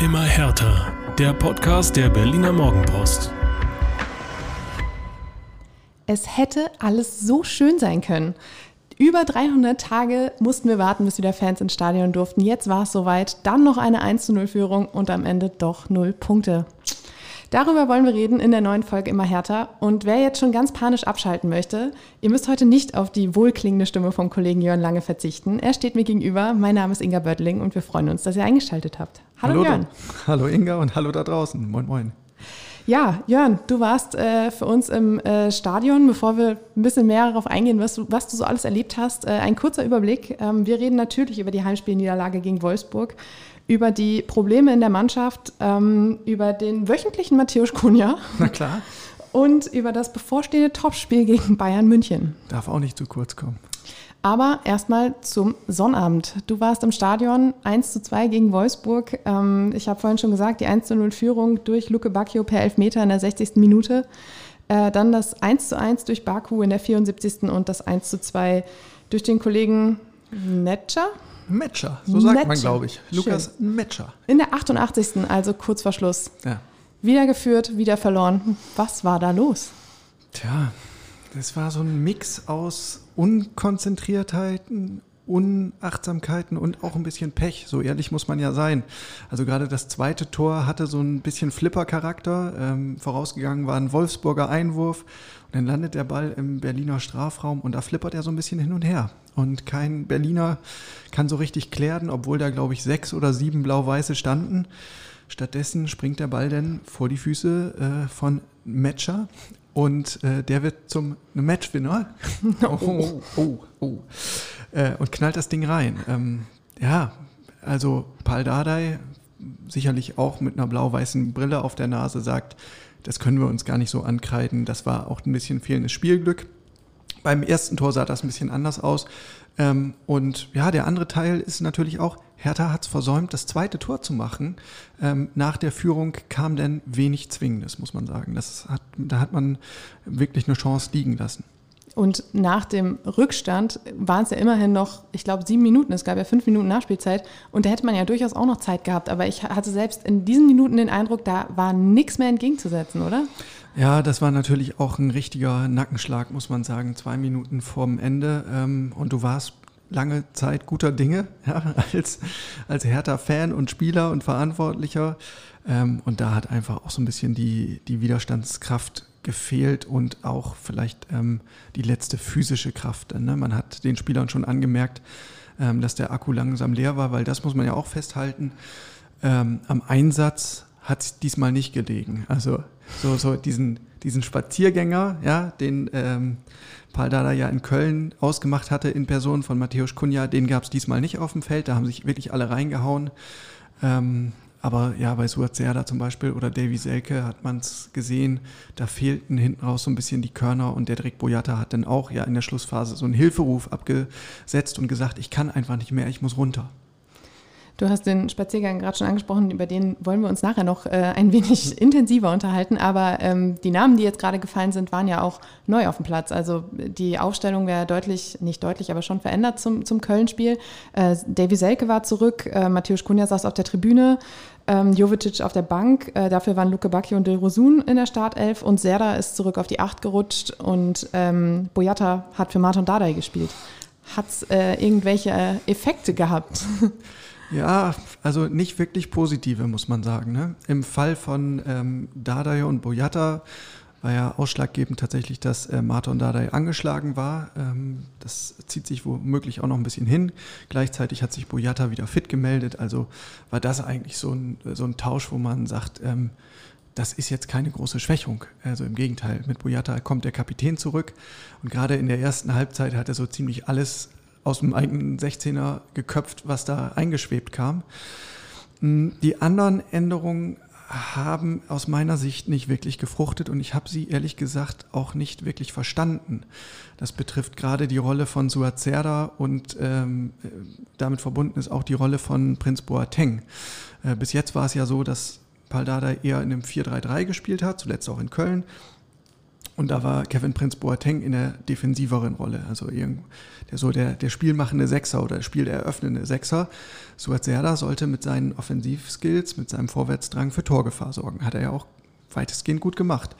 Immer härter. Der Podcast der Berliner Morgenpost. Es hätte alles so schön sein können. Über 300 Tage mussten wir warten, bis wieder Fans ins Stadion durften. Jetzt war es soweit. Dann noch eine 1-0-Führung und am Ende doch 0 Punkte. Darüber wollen wir reden in der neuen Folge immer härter. Und wer jetzt schon ganz panisch abschalten möchte, ihr müsst heute nicht auf die wohlklingende Stimme vom Kollegen Jörn Lange verzichten. Er steht mir gegenüber. Mein Name ist Inga Böttling und wir freuen uns, dass ihr eingeschaltet habt. Hallo, hallo Jörn. Da. Hallo Inga und hallo da draußen. Moin, moin. Ja, Jörn, du warst äh, für uns im äh, Stadion. Bevor wir ein bisschen mehr darauf eingehen, was du, was du so alles erlebt hast, äh, ein kurzer Überblick. Ähm, wir reden natürlich über die Heimspielniederlage gegen Wolfsburg über die Probleme in der Mannschaft, ähm, über den wöchentlichen Matthäus Kunja. Na klar. Und über das bevorstehende Topspiel gegen Bayern München. Darf auch nicht zu kurz kommen. Aber erstmal zum Sonnabend. Du warst im Stadion 1 zu 2 gegen Wolfsburg. Ähm, ich habe vorhin schon gesagt, die 1 zu 0 Führung durch Luke Bacchio per Elfmeter in der 60. Minute. Äh, dann das 1 zu 1 durch Baku in der 74. und das 1 zu 2 durch den Kollegen Netscher. Metscher, so sagt Metscher. man, glaube ich. Lukas. Metscher. In der 88. also kurz vor Schluss. Ja. Wieder geführt, wieder verloren. Was war da los? Tja, das war so ein Mix aus Unkonzentriertheiten, Unachtsamkeiten und auch ein bisschen Pech. So ehrlich muss man ja sein. Also gerade das zweite Tor hatte so ein bisschen Flipper-Charakter. Ähm, vorausgegangen war ein Wolfsburger Einwurf. Und dann landet der Ball im Berliner Strafraum und da flippert er so ein bisschen hin und her. Und kein Berliner kann so richtig klären, obwohl da, glaube ich, sechs oder sieben Blau-Weiße standen. Stattdessen springt der Ball dann vor die Füße äh, von Matcher und äh, der wird zum Matchwinner. oh, oh, oh, oh. Äh, und knallt das Ding rein. Ähm, ja, also Paul Dardai, sicherlich auch mit einer blau-weißen Brille auf der Nase, sagt, das können wir uns gar nicht so ankreiden. Das war auch ein bisschen fehlendes Spielglück. Beim ersten Tor sah das ein bisschen anders aus. Ähm, und ja, der andere Teil ist natürlich auch, Hertha hat es versäumt, das zweite Tor zu machen. Ähm, nach der Führung kam dann wenig Zwingendes, muss man sagen. Das hat, da hat man wirklich eine Chance liegen lassen. Und nach dem Rückstand waren es ja immerhin noch, ich glaube, sieben Minuten. Es gab ja fünf Minuten Nachspielzeit. Und da hätte man ja durchaus auch noch Zeit gehabt. Aber ich hatte selbst in diesen Minuten den Eindruck, da war nichts mehr entgegenzusetzen, oder? Ja, das war natürlich auch ein richtiger Nackenschlag, muss man sagen. Zwei Minuten vorm Ende. Ähm, und du warst lange Zeit guter Dinge ja, als, als Hertha-Fan und Spieler und Verantwortlicher. Ähm, und da hat einfach auch so ein bisschen die, die Widerstandskraft gefehlt und auch vielleicht ähm, die letzte physische Kraft. Ne? Man hat den Spielern schon angemerkt, ähm, dass der Akku langsam leer war, weil das muss man ja auch festhalten. Ähm, am Einsatz hat es diesmal nicht gelegen. Also so, so diesen, diesen Spaziergänger, ja, den ähm, Paul Dada ja in Köln ausgemacht hatte in Person von Matthäus Kunja, den gab es diesmal nicht auf dem Feld. Da haben sich wirklich alle reingehauen. Ähm, aber ja, bei Suat Serda zum Beispiel oder Davy Selke hat man es gesehen, da fehlten hinten raus so ein bisschen die Körner und der Derek Boyata hat dann auch ja in der Schlussphase so einen Hilferuf abgesetzt und gesagt, ich kann einfach nicht mehr, ich muss runter. Du hast den Spaziergang gerade schon angesprochen, über den wollen wir uns nachher noch äh, ein wenig intensiver unterhalten. Aber ähm, die Namen, die jetzt gerade gefallen sind, waren ja auch neu auf dem Platz. Also die Aufstellung wäre deutlich, nicht deutlich, aber schon verändert zum, zum Köln-Spiel. Äh, Davy Selke war zurück, äh, Matthäus Kunja saß auf der Tribüne, ähm, Jovetic auf der Bank. Äh, dafür waren Luke Bacchi und Rosun in der Startelf und Serda ist zurück auf die Acht gerutscht und ähm, Boyata hat für Martin Dardai gespielt. Hat es äh, irgendwelche Effekte gehabt? Ja, also nicht wirklich positive, muss man sagen. Ne? Im Fall von ähm, Dardai und Boyata war ja ausschlaggebend tatsächlich, dass äh, Martin Dardai angeschlagen war. Ähm, das zieht sich womöglich auch noch ein bisschen hin. Gleichzeitig hat sich Boyata wieder fit gemeldet. Also war das eigentlich so ein, so ein Tausch, wo man sagt, ähm, das ist jetzt keine große Schwächung. Also im Gegenteil, mit Boyata kommt der Kapitän zurück. Und gerade in der ersten Halbzeit hat er so ziemlich alles aus dem eigenen 16er geköpft, was da eingeschwebt kam. Hm, die anderen Änderungen haben aus meiner Sicht nicht wirklich gefruchtet und ich habe sie ehrlich gesagt auch nicht wirklich verstanden. Das betrifft gerade die Rolle von Suazerda und ähm, damit verbunden ist auch die Rolle von Prinz Boateng. Äh, bis jetzt war es ja so, dass Paldada eher in einem 4-3-3 gespielt hat, zuletzt auch in Köln Und da war Kevin Prince Boateng in der defensiveren Rolle, also der so der, der spielmachende Sechser oder der spieleröffnende Sechser. Suat Serdar sollte mit seinen Offensivskills, mit seinem Vorwärtsdrang für Torgefahr sorgen. Hat er ja auch weitestgehend gut gemacht.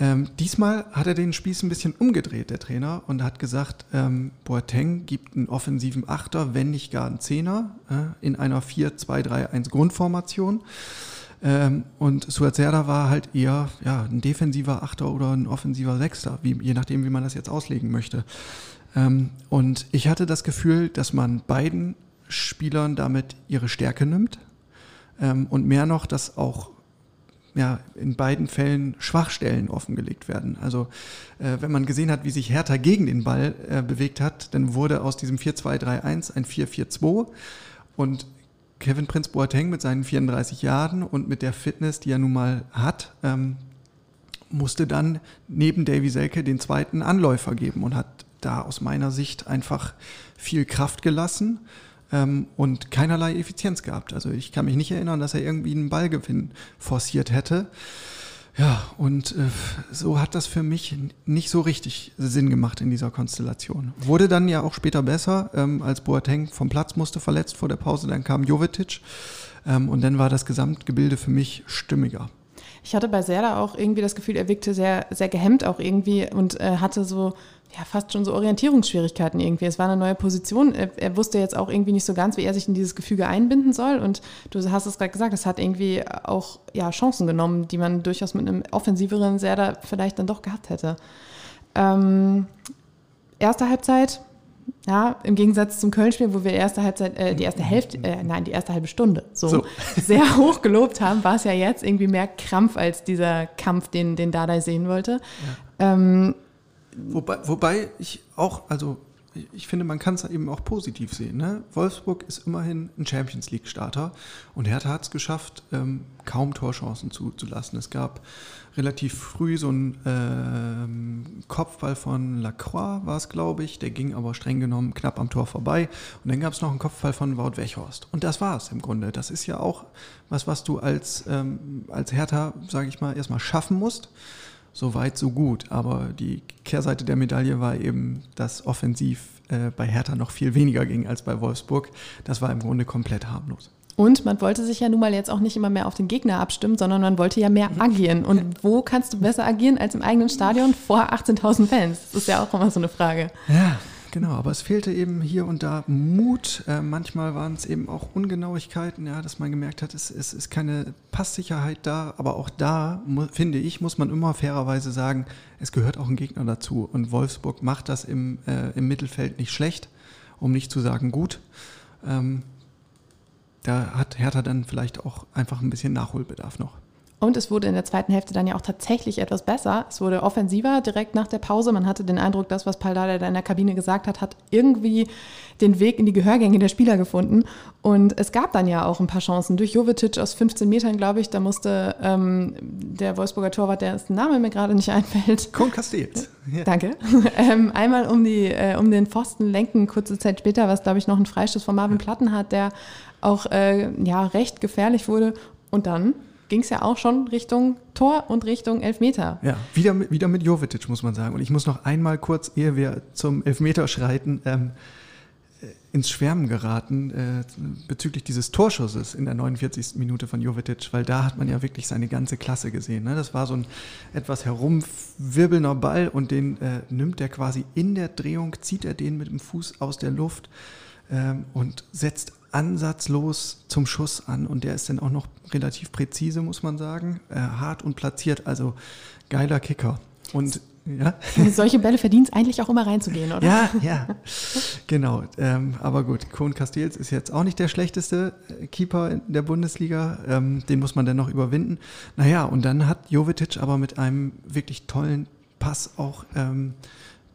Ähm, diesmal hat er den Spieß ein bisschen umgedreht, der Trainer, und hat gesagt, ähm, Boateng gibt einen offensiven Achter, wenn nicht gar einen Zehner, äh, in einer 4-2-3-1 Grundformation. Ähm, und Suazerda war halt eher ja, ein defensiver Achter oder ein offensiver Sechster, wie, je nachdem, wie man das jetzt auslegen möchte. Ähm, und ich hatte das Gefühl, dass man beiden Spielern damit ihre Stärke nimmt ähm, und mehr noch, dass auch ja, in beiden Fällen Schwachstellen offengelegt werden. Also äh, wenn man gesehen hat, wie sich Hertha gegen den Ball äh, bewegt hat, dann wurde aus diesem 4-2-3-1 ein 4-4-2 und Kevin Prince Boateng mit seinen 34 Jahren und mit der Fitness, die er nun mal hat, ähm, musste dann neben Davy Selke den zweiten Anläufer geben und hat da aus meiner Sicht einfach viel Kraft gelassen ähm, und keinerlei Effizienz gehabt. Also ich kann mich nicht erinnern, dass er irgendwie einen Ballgewinn forciert hätte. Ja, und äh, so hat das für mich nicht so richtig Sinn gemacht in dieser Konstellation. Wurde dann ja auch später besser, ähm, als Boateng vom Platz musste, verletzt vor der Pause, dann kam Jovetic ähm, und dann war das Gesamtgebilde für mich stimmiger. Ich hatte bei Serda auch irgendwie das Gefühl, er wirkte sehr, sehr gehemmt auch irgendwie und äh, hatte so ja, fast schon so Orientierungsschwierigkeiten irgendwie. Es war eine neue Position. Er, er, wusste jetzt auch irgendwie nicht so ganz, wie er sich in dieses Gefüge einbinden soll. Und du hast es gerade gesagt, es hat irgendwie auch ja, Chancen genommen, die man durchaus mit einem offensiveren Serda vielleicht dann doch gehabt hätte. Ähm, erste Halbzeit, ja, im Gegensatz zum Köln-Spiel, wo wir erste Halbzeit, äh, die erste Hälfte, äh, nein, die erste halbe Stunde so, so. sehr hoch gelobt haben, war es ja jetzt irgendwie mehr Krampf als dieser Kampf, den, den Dardai sehen wollte. Ja. Ähm, Wobei, wobei ich auch, also ich finde, man kann es eben auch positiv sehen. Ne? Wolfsburg ist immerhin ein Champions League-Starter und Hertha hat es geschafft, ähm, kaum Torchancen zuzulassen. Es gab relativ früh so einen ähm, Kopfball von Lacroix, war es, glaube ich. Der ging aber streng genommen knapp am Tor vorbei. Und dann gab es noch einen Kopfball von Wout Weghorst. Und das war es im Grunde. Das ist ja auch was, was du als, ähm, als Hertha, sage ich mal, erstmal schaffen musst so weit, so gut. Aber die Kehrseite der Medaille war eben, dass offensiv äh, bei Hertha noch viel weniger ging als bei Wolfsburg. Das war im Grunde komplett harmlos. Und man wollte sich ja nun mal jetzt auch nicht immer mehr auf den Gegner abstimmen, sondern man wollte ja mehr agieren. Und wo kannst du besser agieren als im eigenen Stadion vor 18.000 Fans? Das ist ja auch immer so eine Frage. Ja, Genau, aber es fehlte eben hier und da Mut. Äh, manchmal waren es eben auch Ungenauigkeiten, ja, dass man gemerkt hat, es, es ist keine Passsicherheit da. Aber auch da, finde ich, muss man immer fairerweise sagen, es gehört auch ein Gegner dazu. Und Wolfsburg macht das im, äh, im Mittelfeld nicht schlecht, um nicht zu sagen gut. Ähm, da hat Hertha dann vielleicht auch einfach ein bisschen Nachholbedarf noch. Und es wurde in der zweiten Hälfte dann ja auch tatsächlich etwas besser. Es wurde offensiver direkt nach der Pause. Man hatte den Eindruck, das, was Paldada da in der Kabine gesagt hat, hat irgendwie den Weg in die Gehörgänge der Spieler gefunden. Und es gab dann ja auch ein paar Chancen. Durch Jovetic aus 15 Metern, glaube ich, da musste ähm, der Wolfsburger Torwart, der Name mir gerade nicht einfällt. Kohn Castells. Ja. Danke. ähm, einmal um, die, äh, um den Pfosten lenken, kurze Zeit später, was, glaube ich, noch ein Freistoß von Marvin Platten hat, der auch äh, ja, recht gefährlich wurde. Und dann ging es ja auch schon Richtung Tor und Richtung Elfmeter. Ja, wieder mit, wieder mit Jovetic, muss man sagen. Und ich muss noch einmal kurz, ehe wir zum Elfmeter schreiten, ähm, äh, ins Schwärmen geraten äh, bezüglich dieses Torschusses in der 49. Minute von Jovetic, weil da hat man ja wirklich seine ganze Klasse gesehen. Ne? Das war so ein etwas herumwirbelnder Ball und den äh, nimmt er quasi in der Drehung, zieht er den mit dem Fuß aus der Luft ähm, und setzt ansatzlos zum Schuss an und der ist dann auch noch relativ präzise, muss man sagen, äh, hart und platziert, also geiler Kicker. Und ja. Solche Bälle verdient es eigentlich auch immer reinzugehen, oder? Ja, ja, genau. Ähm, aber gut, Kohn Castells ist jetzt auch nicht der schlechteste äh, Keeper in der Bundesliga. Ähm, den muss man dann noch überwinden. Naja, und dann hat Jovetic aber mit einem wirklich tollen Pass auch ähm,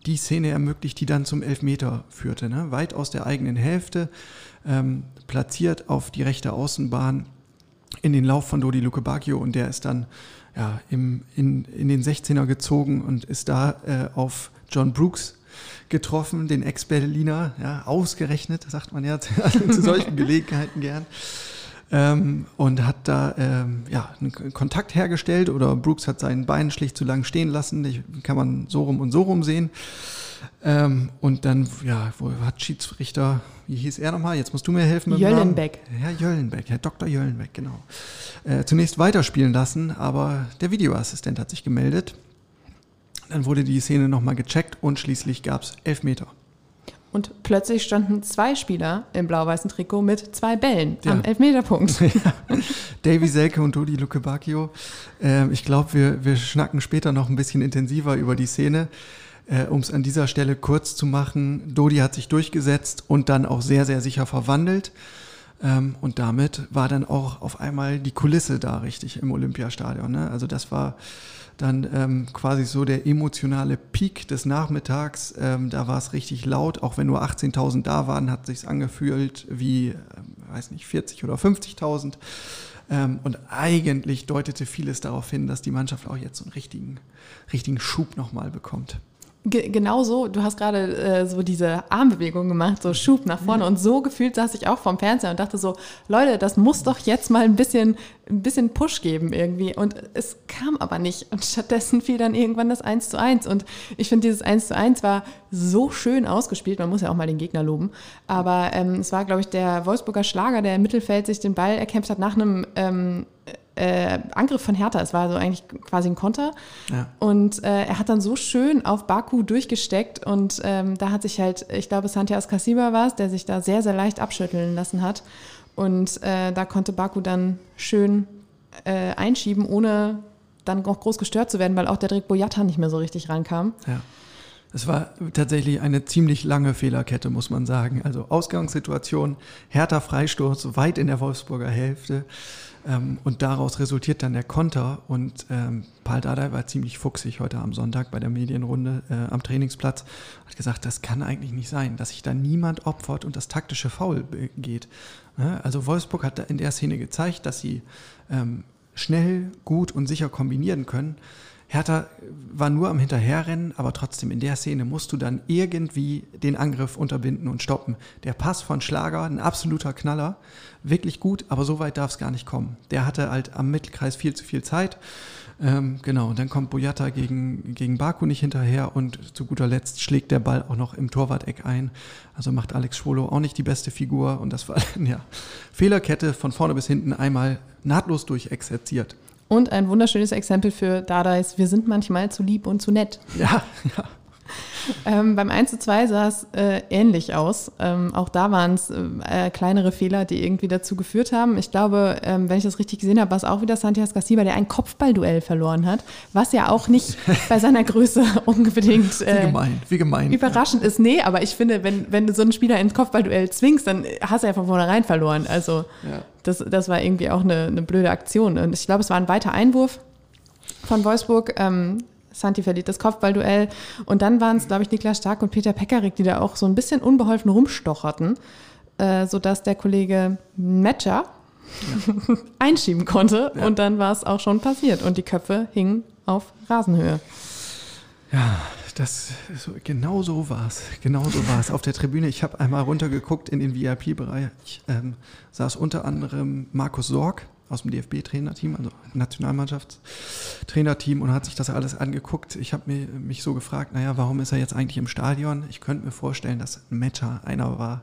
die Szene ermöglicht, die dann zum Elfmeter führte. Ne? Weit aus der eigenen Hälfte, ähm, platziert auf die rechte Außenbahn in den Lauf von Dodi Luke Bacchio und der ist dann ja, im, in, in den 16er gezogen und ist da äh, auf John Brooks getroffen, den Ex-Berliner, ja, ausgerechnet, sagt man ja zu solchen Gelegenheiten gern. ähm, und hat da ähm, ja, einen Kontakt hergestellt oder Brooks hat sein Bein schlicht zu lang stehen lassen. Die kann man so rum und so rum sehen. Ähm, und dann, ja, wo hat Schiedsrichter, wie hieß er nochmal? Jetzt musst du mir helfen. Jöllenbeck. Herr Jöllenbeck, Herr Dr. Jöllenbeck, genau. Äh, zunächst weiterspielen lassen, aber der Videoassistent hat sich gemeldet. Dann wurde die Szene nochmal gecheckt und schließlich gab es Elfmeter. Und plötzlich standen zwei Spieler im blau-weißen Trikot mit zwei Bällen ja. am Elfmeterpunkt. Ja. Davy Selke und Dodi Lukebakio. Äh, ich glaube, wir, wir schnacken später noch ein bisschen intensiver über die Szene. Äh, um es an dieser Stelle kurz zu machen, Dodi hat sich durchgesetzt und dann auch sehr, sehr sicher verwandelt. Ähm, und damit war dann auch auf einmal die Kulisse da richtig im Olympiastadion. Ne? Also das war dann ähm, quasi so der emotionale Peak des Nachmittags. Ähm, da war es richtig laut, auch wenn nur 18.000 da waren, hat sich angefühlt wie, äh, weiß nicht, 40 oder 50.000. Ähm, und eigentlich deutete vieles darauf hin, dass die Mannschaft auch jetzt so einen richtigen, richtigen Schub nochmal bekommt. Ge genau so, du hast gerade äh, so diese Armbewegung gemacht, so Schub nach vorne. Und so gefühlt saß ich auch vorm Fernseher und dachte so, Leute, das muss doch jetzt mal ein bisschen, ein bisschen Push geben irgendwie. Und es kam aber nicht. Und stattdessen fiel dann irgendwann das 1 zu 1. Und ich finde, dieses 1 zu 1 war so schön ausgespielt. Man muss ja auch mal den Gegner loben. Aber ähm, es war, glaube ich, der Wolfsburger Schlager, der im Mittelfeld sich den Ball erkämpft hat nach einem ähm, äh, Angriff von Hertha. Es war so eigentlich quasi ein Konter. Ja. Und äh, er hat dann so schön auf Baku durchgesteckt und ähm, da hat sich halt, ich glaube, Santiago Kasiba war es, der sich da sehr, sehr leicht abschütteln lassen hat. Und äh, da konnte Baku dann schön äh, einschieben, ohne dann auch groß gestört zu werden, weil auch der Dirk Boyata nicht mehr so richtig rankam. Ja. Es war tatsächlich eine ziemlich lange Fehlerkette, muss man sagen. Also Ausgangssituation, härter Freistoß, weit in der Wolfsburger Hälfte. Ähm, und daraus resultiert dann der Konter. Und ähm, Paul Dardai war ziemlich fuchsig heute am Sonntag bei der Medienrunde äh, am Trainingsplatz. Hat gesagt, das kann eigentlich nicht sein, dass sich da niemand opfert und das taktische Foul geht. Ja, also Wolfsburg hat in der Szene gezeigt, dass sie ähm, schnell, gut und sicher kombinieren können. Hertha war nur am Hinterherrennen, aber trotzdem in der Szene musst du dann irgendwie den Angriff unterbinden und stoppen. Der Pass von Schlager, ein absoluter Knaller, wirklich gut, aber so weit darf es gar nicht kommen. Der hatte halt am Mittelkreis viel zu viel Zeit. Ähm, genau, und dann kommt Boyata gegen, gegen Baku nicht hinterher und zu guter Letzt schlägt der Ball auch noch im Torwart-Eck ein. Also macht Alex Schwolo auch nicht die beste Figur und das war ja Fehlerkette von vorne bis hinten einmal nahtlos durchexerziert. Und ein wunderschönes Exempel für Dardais, wir sind manchmal zu lieb und zu nett. Ja, ja. Ähm, beim 1 zu 2 sah es äh, ähnlich aus. Ähm, auch da waren es äh, kleinere Fehler, die irgendwie dazu geführt haben. Ich glaube, ähm, wenn ich das richtig gesehen habe, war es auch wieder Santiago Garcia, der ein Kopfballduell verloren hat, was ja auch nicht bei seiner Größe unbedingt äh, wie gemein, wie gemein. überraschend ist. Nee, aber ich finde, wenn, wenn du so einen Spieler ins Kopfballduell zwingst, dann hast du ja von vornherein verloren. Also ja. das, das war irgendwie auch eine, eine blöde Aktion. Und ich glaube, es war ein weiter Einwurf von Wolfsburg. Ähm, Santi verliert das Kopfballduell. Und dann waren es, glaube ich, Niklas Stark und Peter Pekarik, die da auch so ein bisschen unbeholfen rumstocherten, äh, sodass der Kollege Metscher ja. einschieben konnte. Ja. Und dann war es auch schon passiert. Und die Köpfe hingen auf Rasenhöhe. Ja, das so, genau so war es. Genau so war es. Auf der Tribüne, ich habe einmal runtergeguckt in den VIP-Bereich, ähm, saß unter anderem Markus Sorg, aus dem DFB-Trainerteam, also Nationalmannschaftstrainerteam und hat sich das alles angeguckt. Ich habe mich so gefragt, naja, warum ist er jetzt eigentlich im Stadion? Ich könnte mir vorstellen, dass ein Matcher einer war,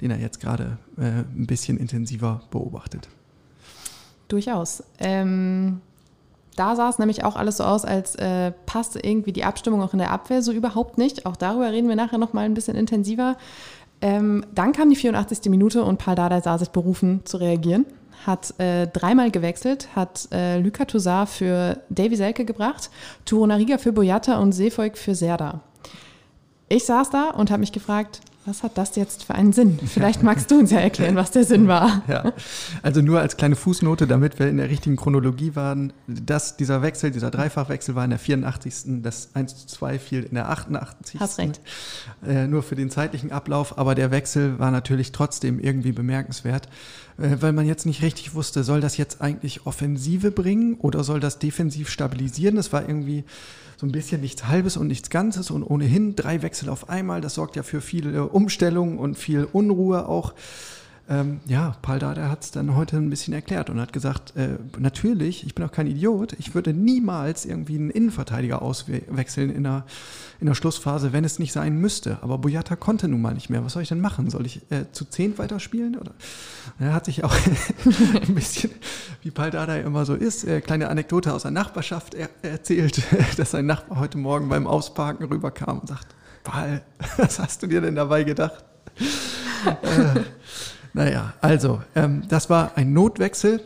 den er jetzt gerade äh, ein bisschen intensiver beobachtet. Durchaus. Ähm, da sah es nämlich auch alles so aus, als äh, passte irgendwie die Abstimmung auch in der Abwehr so überhaupt nicht. Auch darüber reden wir nachher nochmal ein bisschen intensiver. Ähm, dann kam die 84. Minute und Paul Dardai sah sich berufen zu reagieren hat äh, dreimal gewechselt, hat äh, Luka Toussaint für Davy Selke gebracht, Turunariga für Boyata und Seefolk für Serda. Ich saß da und habe mich gefragt, was hat das jetzt für einen Sinn? Vielleicht magst du uns ja erklären, was der Sinn war. Ja, also nur als kleine Fußnote, damit wir in der richtigen Chronologie waren, dass dieser Wechsel, dieser Dreifachwechsel war in der 84. Das 1 zu 2 fiel in der 88. Hast recht. Äh, nur für den zeitlichen Ablauf, aber der Wechsel war natürlich trotzdem irgendwie bemerkenswert, äh, weil man jetzt nicht richtig wusste, soll das jetzt eigentlich Offensive bringen oder soll das defensiv stabilisieren? Das war irgendwie so ein bisschen nichts Halbes und nichts Ganzes und ohnehin drei Wechsel auf einmal. Das sorgt ja für viele Umstellungen und viel Unruhe auch. Ähm, ja, Paul Dardai hat es dann heute ein bisschen erklärt und hat gesagt, äh, natürlich, ich bin auch kein Idiot, ich würde niemals irgendwie einen Innenverteidiger auswechseln in der, in der Schlussphase, wenn es nicht sein müsste. Aber Boyata konnte nun mal nicht mehr. Was soll ich denn machen? Soll ich äh, zu zehn weiterspielen? Oder? Er hat sich auch ein bisschen, wie Paul Dardai immer so ist, äh, kleine Anekdote aus der Nachbarschaft er erzählt, dass sein Nachbar heute Morgen beim Ausparken rüberkam und sagt, Paul, was hast du dir denn dabei gedacht? Naja, also, ähm, das war ein Notwechsel.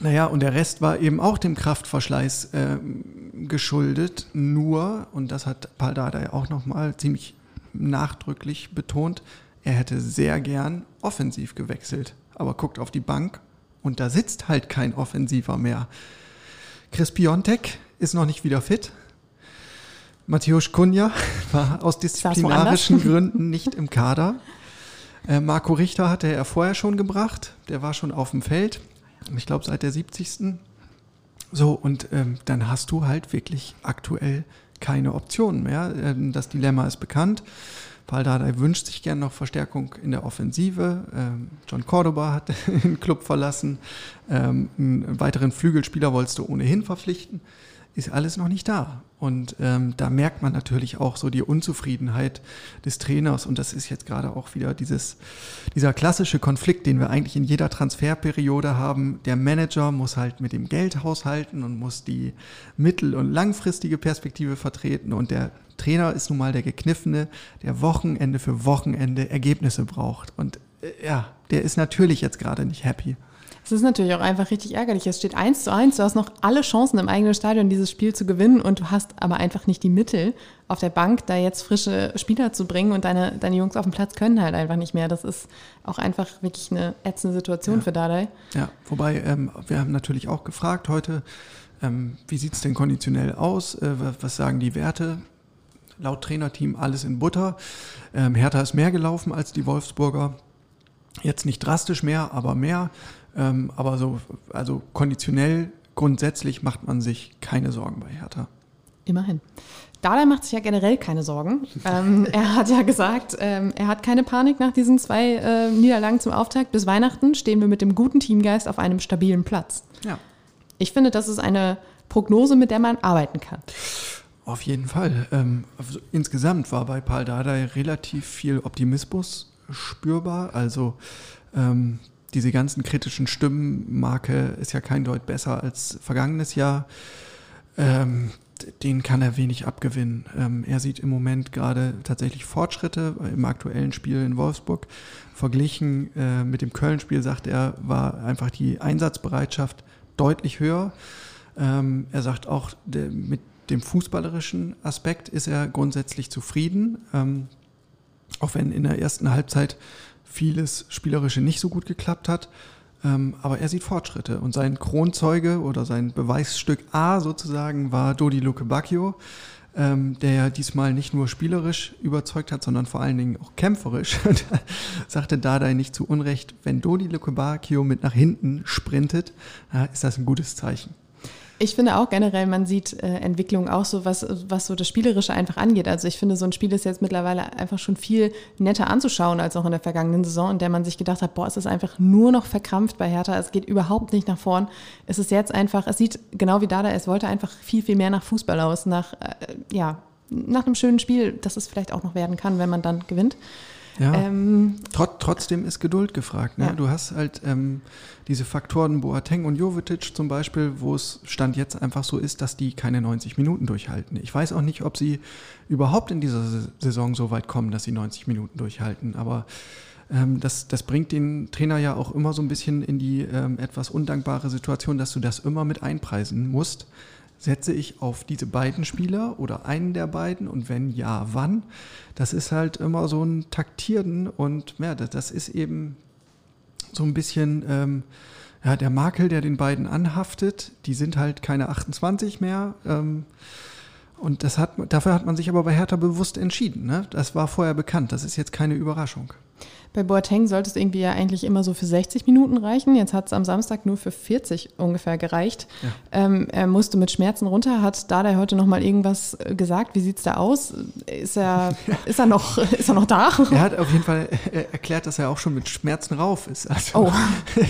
Naja, und der Rest war eben auch dem Kraftverschleiß ähm, geschuldet. Nur, und das hat Paldada ja auch nochmal ziemlich nachdrücklich betont, er hätte sehr gern offensiv gewechselt. Aber guckt auf die Bank und da sitzt halt kein Offensiver mehr. Chris Piontek ist noch nicht wieder fit. Matthäus Kunja war aus disziplinarischen Gründen nicht im Kader. Äh, Marco Richter hatte er vorher schon gebracht. Der war schon auf dem Feld. Ich glaube, seit der 70. So, und ähm, dann hast du halt wirklich aktuell keine Optionen mehr. Ähm, das Dilemma ist bekannt. Paldadei wünscht sich gerne noch Verstärkung in der Offensive. Ähm, John Cordoba hat den Club verlassen. Ähm, einen weiteren Flügelspieler wolltest du ohnehin verpflichten ist alles noch nicht da. Und ähm, da merkt man natürlich auch so die Unzufriedenheit des Trainers. Und das ist jetzt gerade auch wieder dieses, dieser klassische Konflikt, den wir eigentlich in jeder Transferperiode haben. Der Manager muss halt mit dem Geld haushalten und muss die mittel- und langfristige Perspektive vertreten. Und der Trainer ist nun mal der Gekniffene, der Wochenende für Wochenende Ergebnisse braucht. Und äh, ja, der ist natürlich jetzt gerade nicht happy. Es ist natürlich auch einfach richtig ärgerlich. Es steht eins zu eins. Du hast noch alle Chancen im eigenen Stadion, dieses Spiel zu gewinnen und du hast aber einfach nicht die Mittel auf der Bank, da jetzt frische Spieler zu bringen und deine, deine Jungs auf dem Platz können halt einfach nicht mehr. Das ist auch einfach wirklich eine ätzende Situation ja. für Dardai. Ja, wobei ähm, wir haben natürlich auch gefragt heute, ähm, wie sieht es denn konditionell aus? Äh, was sagen die Werte? Laut Trainerteam alles in Butter. Ähm, Hertha ist mehr gelaufen als die Wolfsburger. Jetzt nicht drastisch mehr, aber mehr. Ähm, aber so, also konditionell grundsätzlich macht man sich keine Sorgen bei Hertha. Immerhin. Dada macht sich ja generell keine Sorgen. ähm, er hat ja gesagt, ähm, er hat keine Panik nach diesen zwei äh, Niederlagen zum Auftakt. Bis Weihnachten stehen wir mit dem guten Teamgeist auf einem stabilen Platz. Ja. Ich finde, das ist eine Prognose, mit der man arbeiten kann. Auf jeden Fall. Ähm, also insgesamt war bei Paul Dardai relativ viel Optimismus spürbar. Also ähm, diese ganzen kritischen Stimmen, Marke ist ja kein Deut besser als vergangenes Jahr, ähm, den kann er wenig abgewinnen. Ähm, er sieht im Moment gerade tatsächlich Fortschritte im aktuellen Spiel in Wolfsburg. Verglichen äh, mit dem Köln-Spiel, sagt er, war einfach die Einsatzbereitschaft deutlich höher. Ähm, er sagt auch, der, mit dem fußballerischen Aspekt ist er grundsätzlich zufrieden. Ähm, auch wenn in der ersten Halbzeit vieles Spielerische nicht so gut geklappt hat. Ähm, aber er sieht Fortschritte und sein Kronzeuge oder sein Beweisstück A sozusagen war Dodi Luke Bacchio, ähm, der diesmal nicht nur spielerisch überzeugt hat, sondern vor allen Dingen auch kämpferisch. Da sagte Dardai nicht zu Unrecht, wenn Dodi Luke Bacchio mit nach hinten sprintet, ist das ein gutes Zeichen. Ich finde auch generell, man sieht äh, Entwicklung auch so, was, was so das Spielerische einfach angeht. Also ich finde, so ein Spiel ist jetzt mittlerweile einfach schon viel netter anzuschauen als auch in der vergangenen Saison, in der man sich gedacht hat, boah, es ist einfach nur noch verkrampft bei Hertha, es geht überhaupt nicht nach vorn. Es ist jetzt einfach, es sieht genau wie Dada, es wollte einfach viel, viel mehr nach Fußball aus, nach, äh, ja, nach einem schönen Spiel, das es vielleicht auch noch werden kann, wenn man dann gewinnt. Ja. Ähm, Trot, trotzdem ist Geduld gefragt. Ne? Ja. Du hast halt ähm, diese Faktoren Boateng und Jovetic zum Beispiel, wo es Stand jetzt einfach so ist, dass die keine 90 Minuten durchhalten. Ich weiß auch nicht, ob sie überhaupt in dieser Saison so weit kommen, dass sie 90 Minuten durchhalten. Aber ähm, das, das bringt den Trainer ja auch immer so ein bisschen in die ähm, etwas undankbare Situation, dass du das immer mit einpreisen musst setze ich auf diese beiden Spieler oder einen der beiden und wenn ja, wann? Das ist halt immer so ein Taktieren und ja, das ist eben so ein bisschen ähm, ja, der Makel, der den beiden anhaftet. Die sind halt keine 28 mehr. Ähm, und das hat, dafür hat man sich aber bei Hertha bewusst entschieden. Ne? Das war vorher bekannt. Das ist jetzt keine Überraschung. Bei Boateng sollte es irgendwie ja eigentlich immer so für 60 Minuten reichen. Jetzt hat es am Samstag nur für 40 ungefähr gereicht. Ja. Ähm, er musste mit Schmerzen runter. Hat Dada heute noch mal irgendwas äh, gesagt? Wie sieht es da aus? Ist er, ist, er noch, ist er noch da? Er hat auf jeden Fall erklärt, dass er auch schon mit Schmerzen rauf ist. Also, oh.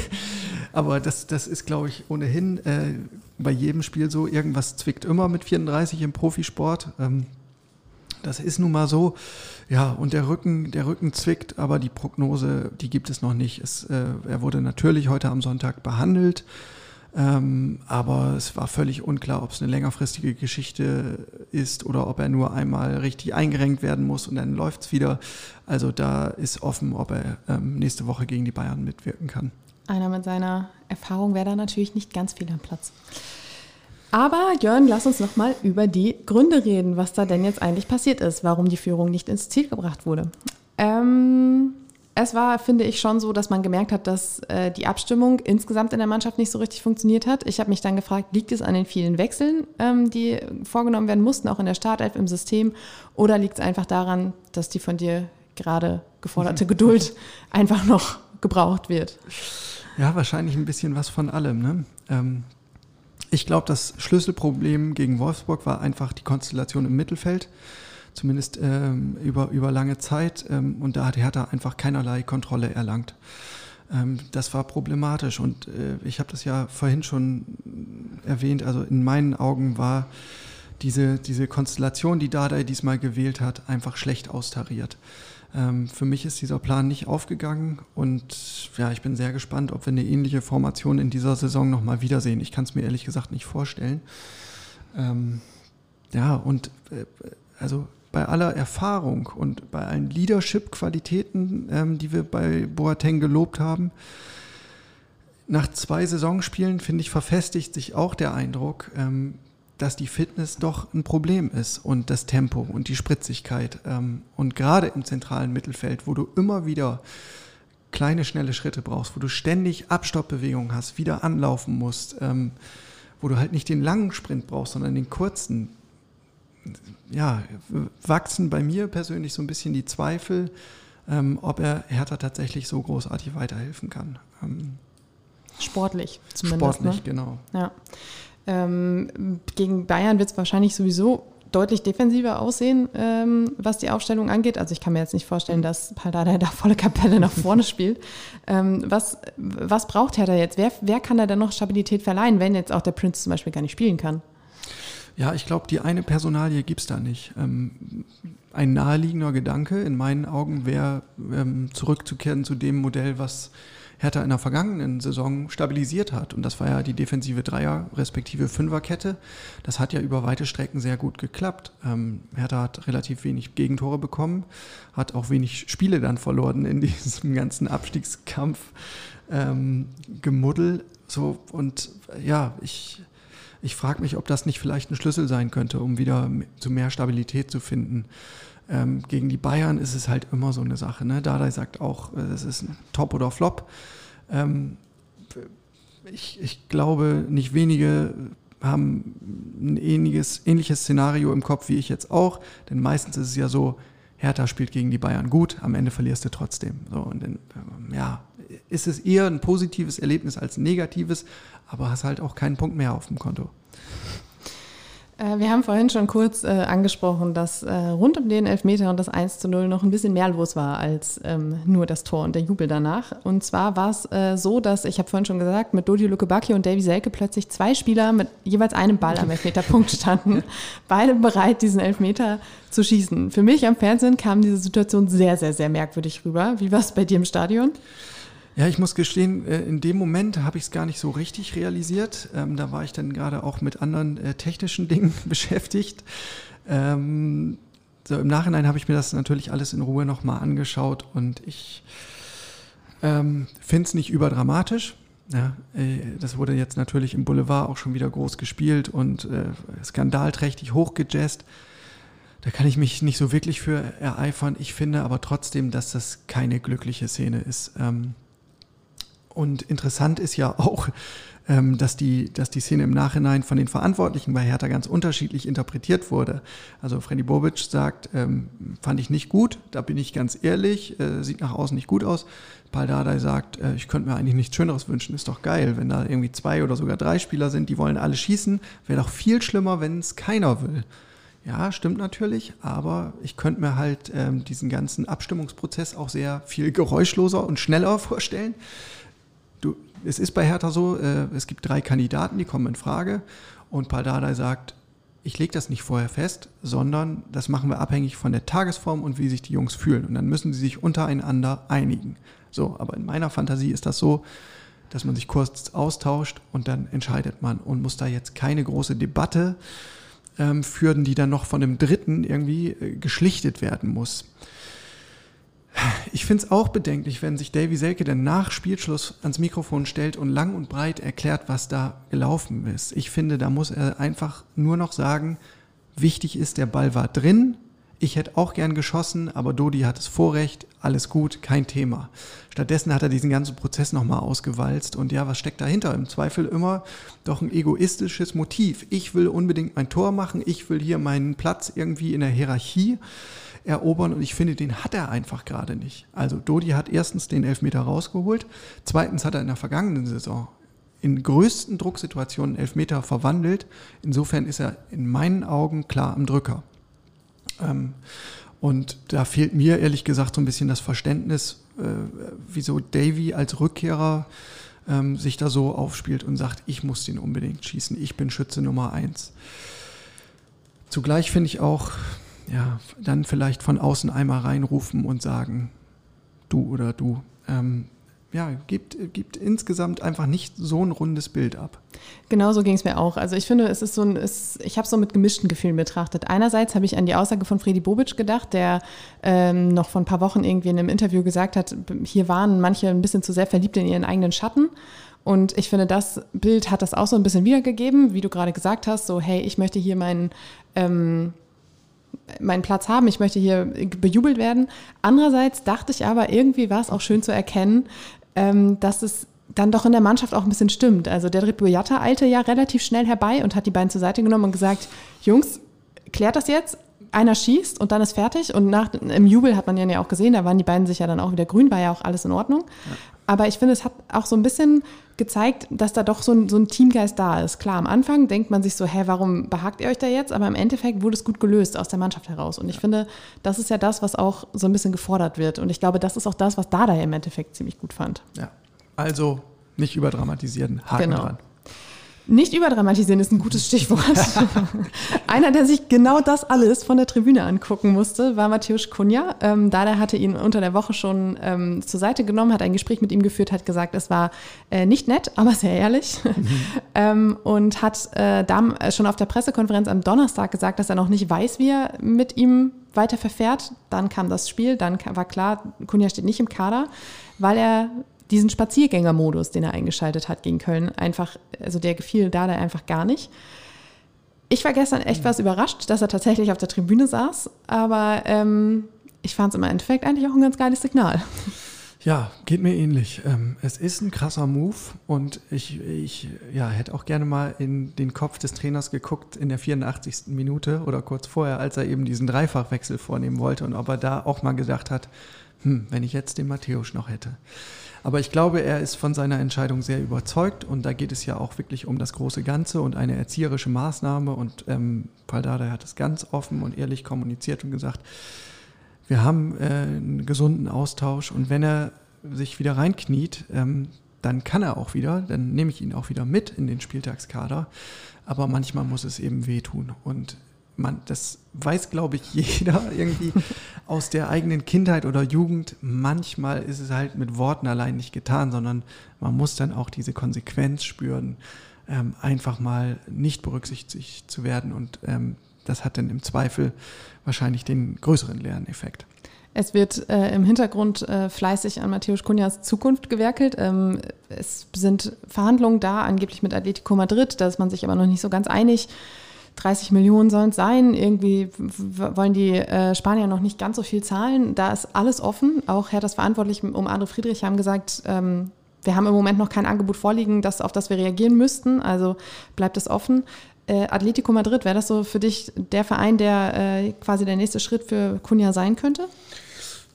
aber das, das ist, glaube ich, ohnehin äh, bei jedem Spiel so. Irgendwas zwickt immer mit 34 im Profisport. Ähm, das ist nun mal so. Ja, und der Rücken, der Rücken zwickt, aber die Prognose, die gibt es noch nicht. Es, äh, er wurde natürlich heute am Sonntag behandelt, ähm, aber es war völlig unklar, ob es eine längerfristige Geschichte ist oder ob er nur einmal richtig eingerenkt werden muss und dann läuft es wieder. Also da ist offen, ob er ähm, nächste Woche gegen die Bayern mitwirken kann. Einer mit seiner Erfahrung wäre da natürlich nicht ganz viel am Platz. Aber Jörn, lass uns noch mal über die Gründe reden, was da denn jetzt eigentlich passiert ist, warum die Führung nicht ins Ziel gebracht wurde. Ähm, es war, finde ich, schon so, dass man gemerkt hat, dass äh, die Abstimmung insgesamt in der Mannschaft nicht so richtig funktioniert hat. Ich habe mich dann gefragt, liegt es an den vielen Wechseln, ähm, die vorgenommen werden mussten, auch in der Startelf im System, oder liegt es einfach daran, dass die von dir gerade geforderte Geduld einfach noch gebraucht wird? Ja, wahrscheinlich ein bisschen was von allem. Ne? Ähm, ich glaube, das Schlüsselproblem gegen Wolfsburg war einfach die Konstellation im Mittelfeld, zumindest ähm, über, über lange Zeit. Ähm, und da hat Hertha einfach keinerlei Kontrolle erlangt. Ähm, das war problematisch und äh, ich habe das ja vorhin schon erwähnt. Also in meinen Augen war diese, diese Konstellation, die Dardai diesmal gewählt hat, einfach schlecht austariert. Ähm, für mich ist dieser Plan nicht aufgegangen und ja, ich bin sehr gespannt, ob wir eine ähnliche Formation in dieser Saison nochmal wiedersehen. Ich kann es mir ehrlich gesagt nicht vorstellen. Ähm, ja, und äh, also bei aller Erfahrung und bei allen Leadership-Qualitäten, ähm, die wir bei Boateng gelobt haben, nach zwei Saisonspielen, finde ich, verfestigt sich auch der Eindruck, ähm, dass die Fitness doch ein Problem ist und das Tempo und die Spritzigkeit. Ähm, und gerade im zentralen Mittelfeld, wo du immer wieder kleine, schnelle Schritte brauchst, wo du ständig Abstoppbewegungen hast, wieder anlaufen musst, ähm, wo du halt nicht den langen Sprint brauchst, sondern den kurzen, ja, wachsen bei mir persönlich so ein bisschen die Zweifel, ähm, ob er Hertha tatsächlich so großartig weiterhelfen kann. Sportlich zumindest. Sportlich, ne? genau. Ja. Ähm, gegen Bayern wird es wahrscheinlich sowieso deutlich defensiver aussehen, ähm, was die Aufstellung angeht. Also ich kann mir jetzt nicht vorstellen, dass Paldada da volle Kapelle nach vorne spielt. Ähm, was, was braucht Hertha jetzt? Wer, wer kann da denn noch Stabilität verleihen, wenn jetzt auch der Prinz zum Beispiel gar nicht spielen kann? Ja, ich glaube, die eine Personalie gibt es da nicht. Ähm, ein naheliegender Gedanke in meinen Augen wäre, ähm, zurückzukehren zu dem Modell, was Hertha in der vergangenen Saison stabilisiert hat. Und das war ja die defensive Dreier- respektive Fünferkette. Das hat ja über weite Strecken sehr gut geklappt. Ähm, Hertha hat relativ wenig Gegentore bekommen, hat auch wenig Spiele dann verloren in diesem ganzen Abstiegskampf. Ähm, Gemuddel. So, und ja, ich, ich frage mich, ob das nicht vielleicht ein Schlüssel sein könnte, um wieder zu mehr Stabilität zu finden. Ähm, gegen die Bayern ist es halt immer so eine Sache. Ne? Dardai sagt auch, es äh, ist ein Top oder Flop. Ähm, ich, ich glaube, nicht wenige haben ein ähnliches, ähnliches Szenario im Kopf wie ich jetzt auch, denn meistens ist es ja so, Hertha spielt gegen die Bayern gut, am Ende verlierst du trotzdem. So, und dann, ähm, ja, ist es eher ein positives Erlebnis als ein negatives, aber hast halt auch keinen Punkt mehr auf dem Konto. Äh, wir haben vorhin schon kurz äh, angesprochen, dass äh, rund um den Elfmeter und das 1 zu 0 noch ein bisschen mehr los war als ähm, nur das Tor und der Jubel danach. Und zwar war es äh, so, dass, ich habe vorhin schon gesagt, mit Dodi Lukebaki und Davy Selke plötzlich zwei Spieler mit jeweils einem Ball am Elfmeterpunkt standen. Beide bereit, diesen Elfmeter zu schießen. Für mich am Fernsehen kam diese Situation sehr, sehr, sehr merkwürdig rüber. Wie war es bei dir im Stadion? Ja, ich muss gestehen, äh, in dem Moment habe ich es gar nicht so richtig realisiert. Ähm, da war ich dann gerade auch mit anderen äh, technischen Dingen beschäftigt. Ähm, so im Nachhinein habe ich mir das natürlich alles in Ruhe nochmal angeschaut und ich ähm, finde es nicht überdramatisch. Ja, äh, das wurde jetzt natürlich im Boulevard auch schon wieder groß gespielt und skandalträchtig hochgejazzt. Da kann ich mich nicht so wirklich für ereifern. Ich finde aber trotzdem, dass das keine glückliche Szene ist. Ähm, Und interessant ist ja auch, ähm, dass, die, dass die Szene im Nachhinein von den Verantwortlichen bei Hertha ganz unterschiedlich interpretiert wurde. Also Freddy Bobic sagt, ähm, fand ich nicht gut, da bin ich ganz ehrlich, äh, sieht nach außen nicht gut aus. Paul Dardai sagt, äh, ich könnte mir eigentlich nichts Schöneres wünschen, ist doch geil, wenn da irgendwie zwei oder sogar drei Spieler sind, die wollen alle schießen, wäre doch viel schlimmer, wenn es keiner will. Ja, stimmt natürlich, aber ich könnte mir halt ähm, diesen ganzen Abstimmungsprozess auch sehr viel geräuschloser und schneller vorstellen. Es ist bei Hertha so, äh, es gibt drei Kandidaten, die kommen in Frage und Paldadei sagt, ich lege das nicht vorher fest, sondern das machen wir abhängig von der Tagesform und wie sich die Jungs fühlen. Und dann müssen sie sich untereinander einigen. So, aber in meiner Fantasie ist das so, dass man sich kurz austauscht und dann entscheidet man und muss da jetzt keine große Debatte ähm, führen, die dann noch von dem Dritten irgendwie äh, geschlichtet werden muss. Ich finde es auch bedenklich, wenn sich Davy Selke dann nach Spielschluss ans Mikrofon stellt und lang und breit erklärt, was da gelaufen ist. Ich finde, da muss er einfach nur noch sagen, wichtig ist, der Ball war drin. Ich hätte auch gern geschossen, aber Dodi hat das Vorrecht, alles gut, kein Thema. Stattdessen hat er diesen ganzen Prozess nochmal ausgewalzt und ja, was steckt dahinter? Im Zweifel immer doch ein egoistisches Motiv. Ich will unbedingt mein Tor machen, ich will hier meinen Platz irgendwie in der Hierarchie erobern und ich finde, den hat er einfach gerade nicht. Also Dodi hat erstens den Elfmeter rausgeholt, zweitens hat er in der vergangenen Saison in größten Drucksituationen Elfmeter verwandelt. Insofern ist er in meinen Augen klar am Drücker. Ähm, und da fehlt mir ehrlich gesagt so ein bisschen das Verständnis, äh, wieso Davy als Rückkehrer ähm, sich da so aufspielt und sagt, ich muss den unbedingt schießen, ich bin Schütze Nummer eins. Zugleich finde ich auch, ja, dann vielleicht von außen einmal reinrufen und sagen, du oder du. Ähm, ja, gibt, gibt insgesamt einfach nicht so ein rundes Bild ab. Genau so ging es mir auch. Also ich finde, es ist so ein, es, ich habe es so mit gemischten Gefühlen betrachtet. Einerseits habe ich an die Aussage von Fredi Bobic gedacht, der ähm, noch vor ein paar Wochen irgendwie in einem Interview gesagt hat, hier waren manche ein bisschen zu sehr verliebt in ihren eigenen Schatten. Und ich finde, das Bild hat das auch so ein bisschen wiedergegeben, wie du gerade gesagt hast, so hey, ich möchte hier meinen ähm, meinen Platz haben, ich möchte hier bejubelt werden. Andererseits dachte ich aber, irgendwie war es auch schön zu erkennen, ähm, dass es dann doch in der Mannschaft auch ein bisschen stimmt. Also der Boyata eilte ja relativ schnell herbei und hat die beiden zur Seite genommen und gesagt, Jungs, klärt das jetzt, einer schießt und dann ist fertig. Und nach, im Jubel hat man ja auch gesehen, da waren die beiden sich ja dann auch wieder grün, war ja auch alles in Ordnung. Aber ich finde, es hat auch so ein bisschen gezeigt, dass da doch so ein, so ein Teamgeist da ist. Klar, am Anfang denkt man sich so, hä, warum behagt ihr euch da jetzt? Aber im Endeffekt wurde es gut gelöst aus der Mannschaft heraus. Und ich ja. finde, das ist ja das, was auch so ein bisschen gefordert wird. Und ich glaube, das ist auch das, was Dada im Endeffekt ziemlich gut fand. Ja, also nicht überdramatisieren, Haken genau. dran. Nicht überdramatisieren ist ein gutes Stichwort. Einer, der sich genau das alles von der Tribüne angucken musste, war Matthäus Kunja. Ähm, Dada hatte ihn unter der Woche schon ähm, zur Seite genommen, hat ein Gespräch mit ihm geführt, hat gesagt, es war äh, nicht nett, aber sehr ehrlich. Mhm. ähm, und hat äh, da äh, schon auf der Pressekonferenz am Donnerstag gesagt, dass er noch nicht weiß, wie er mit ihm weiter verfährt. Dann kam das Spiel, dann war klar, Kunja steht nicht im Kader, weil er diesen Spaziergängermodus, den er eingeschaltet hat gegen Köln, einfach, also der gefiel da einfach gar nicht. Ich war gestern echt was überrascht, dass er tatsächlich auf der Tribüne saß, aber ähm, ich fand es im Endeffekt eigentlich auch ein ganz geiles Signal. Ja, geht mir ähnlich. Ähm, es ist ein krasser Move und ich, ich ja, hätte auch gerne mal in den Kopf des Trainers geguckt in der 84. Minute oder kurz vorher, als er eben diesen Dreifachwechsel vornehmen wollte und ob er da auch mal gedacht hat, hm, wenn ich jetzt den Matthäus noch hätte. Aber ich glaube, er ist von seiner Entscheidung sehr überzeugt und da geht es ja auch wirklich um das große Ganze und eine erzieherische Maßnahme. Und ähm, Paldada hat es ganz offen und ehrlich kommuniziert und gesagt, wir haben äh, einen gesunden Austausch und wenn er sich wieder reinkniet, ähm, dann kann er auch wieder, dann nehme ich ihn auch wieder mit in den Spieltagskader. Aber manchmal muss es eben wehtun. Und man, das weiß, glaube ich, jeder irgendwie aus der eigenen Kindheit oder Jugend. Manchmal ist es halt mit Worten allein nicht getan, sondern man muss dann auch diese Konsequenz spüren, ähm, einfach mal nicht berücksichtigt zu werden. Und ähm, das hat dann im Zweifel wahrscheinlich den größeren Lerneffekt. Es wird äh, im Hintergrund äh, fleißig an Matthäus Kunjas Zukunft gewerkelt. Ähm, es sind Verhandlungen da, angeblich mit Atletico Madrid, da ist man sich aber noch nicht so ganz einig. 30 Millionen sollen es sein. Irgendwie wollen die äh, Spanier noch nicht ganz so viel zahlen. Da ist alles offen. Auch Herr das verantwortlich um André Friedrich haben gesagt, ähm, wir haben im Moment noch kein Angebot vorliegen, das, auf das wir reagieren müssten, also bleibt es offen. Äh, Atletico Madrid, wäre das so für dich der Verein, der äh, quasi der nächste Schritt für Kunja sein könnte?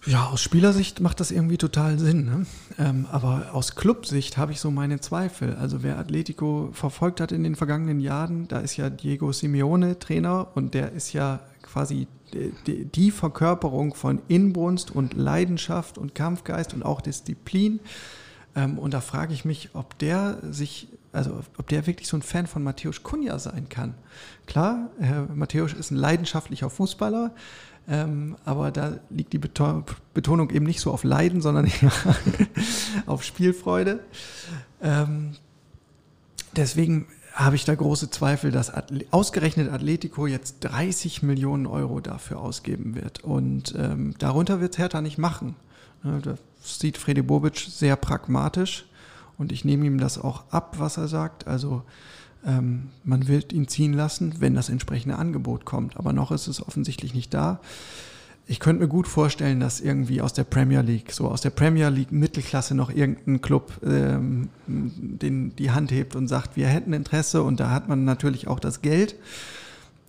Ja, aus Spielersicht macht das irgendwie total Sinn. Ne? Ähm, aber aus Clubsicht habe ich so meine Zweifel. Also wer Atletico verfolgt hat in den vergangenen Jahren, da ist ja Diego Simeone Trainer und der ist ja quasi die, Verkörperung von Inbrunst und Leidenschaft und Kampfgeist und auch Disziplin. Ähm, und da frage ich mich, ob der sich, also ob der wirklich so ein Fan von Matthäus Kunja sein kann. Klar, Matthäus ist ein leidenschaftlicher Fußballer, ähm, aber da liegt die Betonung eben nicht so auf Leiden, sondern auf Spielfreude. Ähm, deswegen habe ich da große Zweifel, dass Atle ausgerechnet Atletico jetzt 30 Millionen Euro dafür ausgeben wird. Und ähm, darunter wird es Hertha nicht machen. Ne, das sieht Fredi Bobic sehr pragmatisch und ich nehme ihm das auch ab, was er sagt. Also ähm, man wird ihn ziehen lassen, wenn das entsprechende Angebot kommt. Aber noch ist es offensichtlich nicht da. Ich könnte mir gut vorstellen, dass irgendwie aus der Premier League, so aus der Premier League Mittelklasse noch irgendein Club ähm, den, die Hand hebt und sagt, wir hätten Interesse und da hat man natürlich auch das Geld.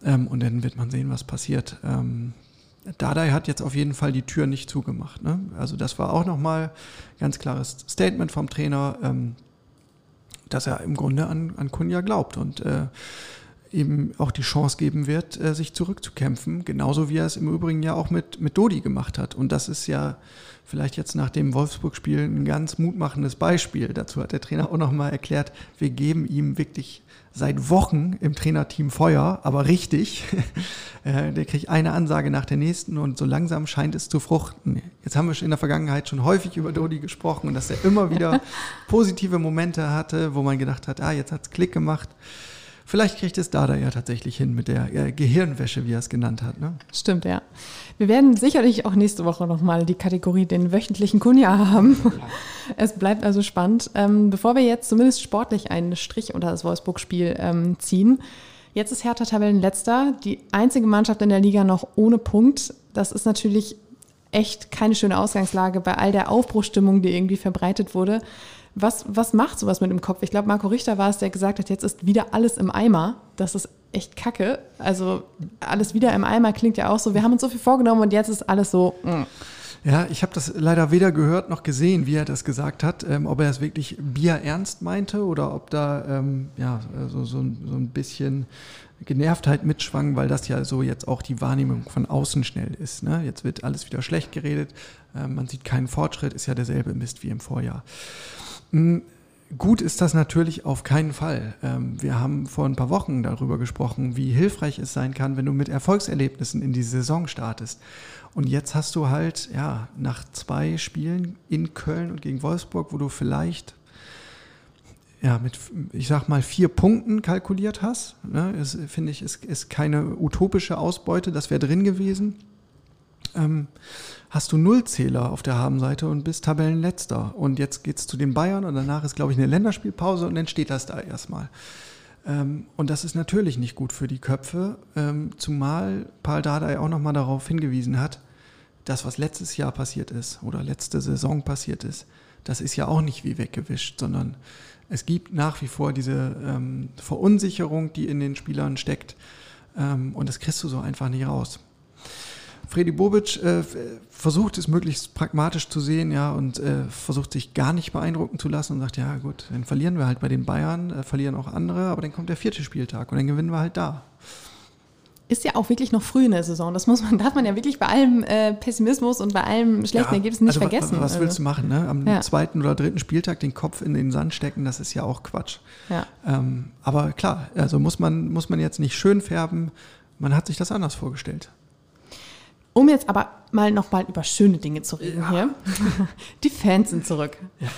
Ähm, und dann wird man sehen, was passiert. Ähm, Dardai hat jetzt auf jeden Fall die Tür nicht zugemacht. Ne? Also das war auch nochmal ganz klares Statement vom Trainer. Ähm, dass er im Grunde an, an Kunja glaubt und äh, ihm auch die Chance geben wird, äh, sich zurückzukämpfen. Genauso wie er es im Übrigen ja auch mit, mit Dodi gemacht hat. Und das ist ja vielleicht jetzt nach dem Wolfsburg-Spiel ein ganz mutmachendes Beispiel. Dazu hat der Trainer auch nochmal erklärt, wir geben ihm wirklich seit Wochen im Trainerteam Feuer, aber richtig. Äh, der kriegt eine Ansage nach der nächsten und so langsam scheint es zu fruchten. Jetzt haben wir in der Vergangenheit schon häufig über Dodi gesprochen und dass er immer wieder positive Momente hatte, wo man gedacht hat, ah, jetzt hat es Klick gemacht. Vielleicht kriegt es Dada ja tatsächlich hin mit der äh, Gehirnwäsche, wie er es genannt hat. Ne? Stimmt, ja. Wir werden sicherlich auch nächste Woche nochmal die Kategorie den wöchentlichen Kunja haben. Es bleibt also spannend. Ähm, bevor wir jetzt zumindest sportlich einen Strich unter das Wolfsburg-Spiel ähm, ziehen, jetzt ist Hertha Tabellenletzter, die einzige Mannschaft in der Liga noch ohne Punkt. Das ist natürlich echt keine schöne Ausgangslage bei all der Aufbruchstimmung, die irgendwie verbreitet wurde. Was, was macht sowas mit dem Kopf? Ich glaube, Marco Richter war es, der gesagt hat, jetzt ist wieder alles im Eimer. Das ist echt kacke. Also alles wieder im Eimer klingt ja auch so, wir haben uns so viel vorgenommen und jetzt ist alles so. Mm. Ja, ich habe das leider weder gehört noch gesehen, wie er das gesagt hat, ähm, ob er es wirklich bierernst meinte oder ob da ähm, ja, so, so, so ein bisschen Genervtheit mitschwang, weil das ja so jetzt auch die Wahrnehmung von außen schnell ist. Ne? Jetzt wird alles wieder schlecht geredet, äh, man sieht keinen Fortschritt, ist ja derselbe Mist wie im Vorjahr. Hm, gut ist das natürlich auf keinen Fall. Ähm, wir haben vor ein paar Wochen darüber gesprochen, wie hilfreich es sein kann, wenn du mit Erfolgserlebnissen in die Saison startest. Und jetzt hast du halt, ja, nach zwei Spielen in Köln und gegen Wolfsburg, wo du vielleicht ja, mit, ich sag mal, vier Punkten kalkuliert hast. Ne, ist, finde ich, ist, ist keine utopische Ausbeute, das wäre drin gewesen. Ähm, hast du Nullzähler auf der Habenseite und bist Tabellenletzter. Und jetzt geht es zu den Bayern und danach ist, glaube ich, eine Länderspielpause und dann steht das da erstmal. Ähm, und das ist natürlich nicht gut für die Köpfe, ähm, zumal Paul Dardai auch nochmal darauf hingewiesen hat, das, was letztes Jahr passiert ist oder letzte Saison passiert ist, das ist ja auch nicht wie weggewischt, sondern es gibt nach wie vor diese ähm, Verunsicherung, die in den Spielern steckt. Ähm, und das kriegst du so einfach nicht raus. Freddy Bobic äh, versucht es möglichst pragmatisch zu sehen, ja, und äh, versucht sich gar nicht beeindrucken zu lassen und sagt, ja gut, dann verlieren wir halt bei den Bayern, äh, verlieren auch andere, aber dann kommt der vierte Spieltag und dann gewinnen wir halt da. Ist ja auch wirklich noch früh in der Saison. Das muss man, darf man ja wirklich bei allem äh, Pessimismus und bei allem schlechten ja, Ergebnis nicht also vergessen. Was, was willst du machen? Ne? Am ja. zweiten oder dritten Spieltag den Kopf in den Sand stecken, das ist ja auch Quatsch. Ja. Ähm, aber klar, also muss man, muss man jetzt nicht schön färben. Man hat sich das anders vorgestellt. Um jetzt aber mal nochmal über schöne Dinge zu reden ja. hier. Die Fans sind zurück. Ja.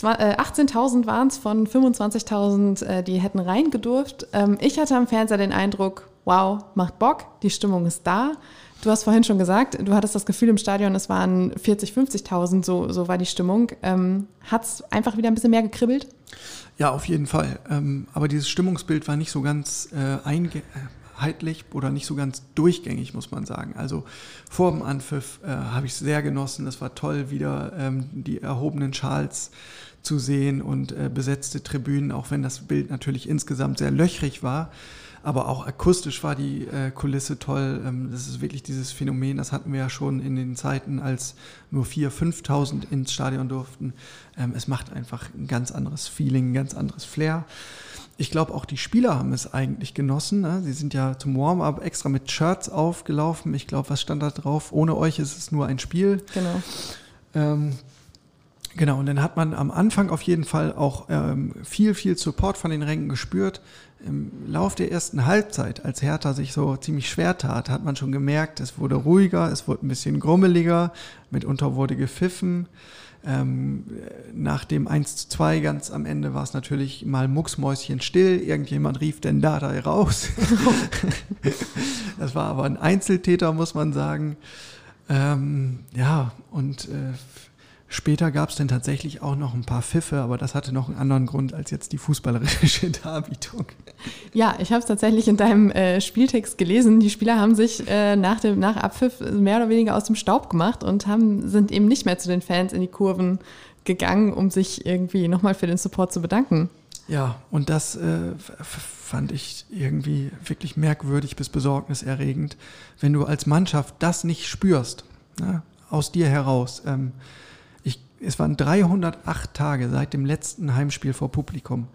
18.000 waren es von 25.000, äh, die hätten reingedurft. Ähm, ich hatte am Fernseher den Eindruck, wow, macht Bock, die Stimmung ist da. Du hast vorhin schon gesagt, du hattest das Gefühl im Stadion, es waren 40.000, 50.000, so, so war die Stimmung. Ähm, Hat es einfach wieder ein bisschen mehr gekribbelt? Ja, auf jeden Fall. Ähm, aber dieses Stimmungsbild war nicht so ganz äh, einge einheitlich oder nicht so ganz durchgängig, muss man sagen. Also vor dem Anpfiff äh, habe ich es sehr genossen. Es war toll, wieder ähm, die erhobenen Schals zu sehen und äh, besetzte Tribünen, auch wenn das Bild natürlich insgesamt sehr löchrig war. Aber auch akustisch war die äh, Kulisse toll. Ähm, das ist wirklich dieses Phänomen, das hatten wir ja schon in den Zeiten, als nur 4.000, 5.000 ins Stadion durften. Ähm, es macht einfach ein ganz anderes Feeling, ein ganz anderes Flair. Ich glaube, auch die Spieler haben es eigentlich genossen. Ne? Sie sind ja zum Warm-up extra mit Shirts aufgelaufen. Ich glaube, was stand da drauf? Ohne euch ist es nur ein Spiel. Genau. Ähm, genau, und dann hat man am Anfang auf jeden Fall auch ähm, viel, viel Support von den Rängen gespürt im Lauf der ersten Halbzeit, als Hertha sich so ziemlich schwer tat, hat man schon gemerkt, es wurde ruhiger, es wurde ein bisschen grummeliger, mitunter wurde gepfiffen. Ähm, nach dem 1 zu 2 ganz am Ende war es natürlich mal mucksmäuschen still. Irgendjemand rief denn da da raus. das war aber ein Einzeltäter, muss man sagen. Ähm, ja, und äh, Später gab es dann tatsächlich auch noch ein paar Pfiffe, aber das hatte noch einen anderen Grund als jetzt die fußballerische Darbietung. Ja, ich habe es tatsächlich in deinem äh, Spieltext gelesen. Die Spieler haben sich äh, nach dem nach Abpfiff mehr oder weniger aus dem Staub gemacht und haben, sind eben nicht mehr zu den Fans in die Kurven gegangen, um sich irgendwie nochmal für den Support zu bedanken. Ja, und das äh, fand ich irgendwie wirklich merkwürdig bis besorgniserregend, wenn du als Mannschaft das nicht spürst, ne, aus dir heraus. Ähm, es waren 308 Tage seit dem letzten Heimspiel vor Publikum.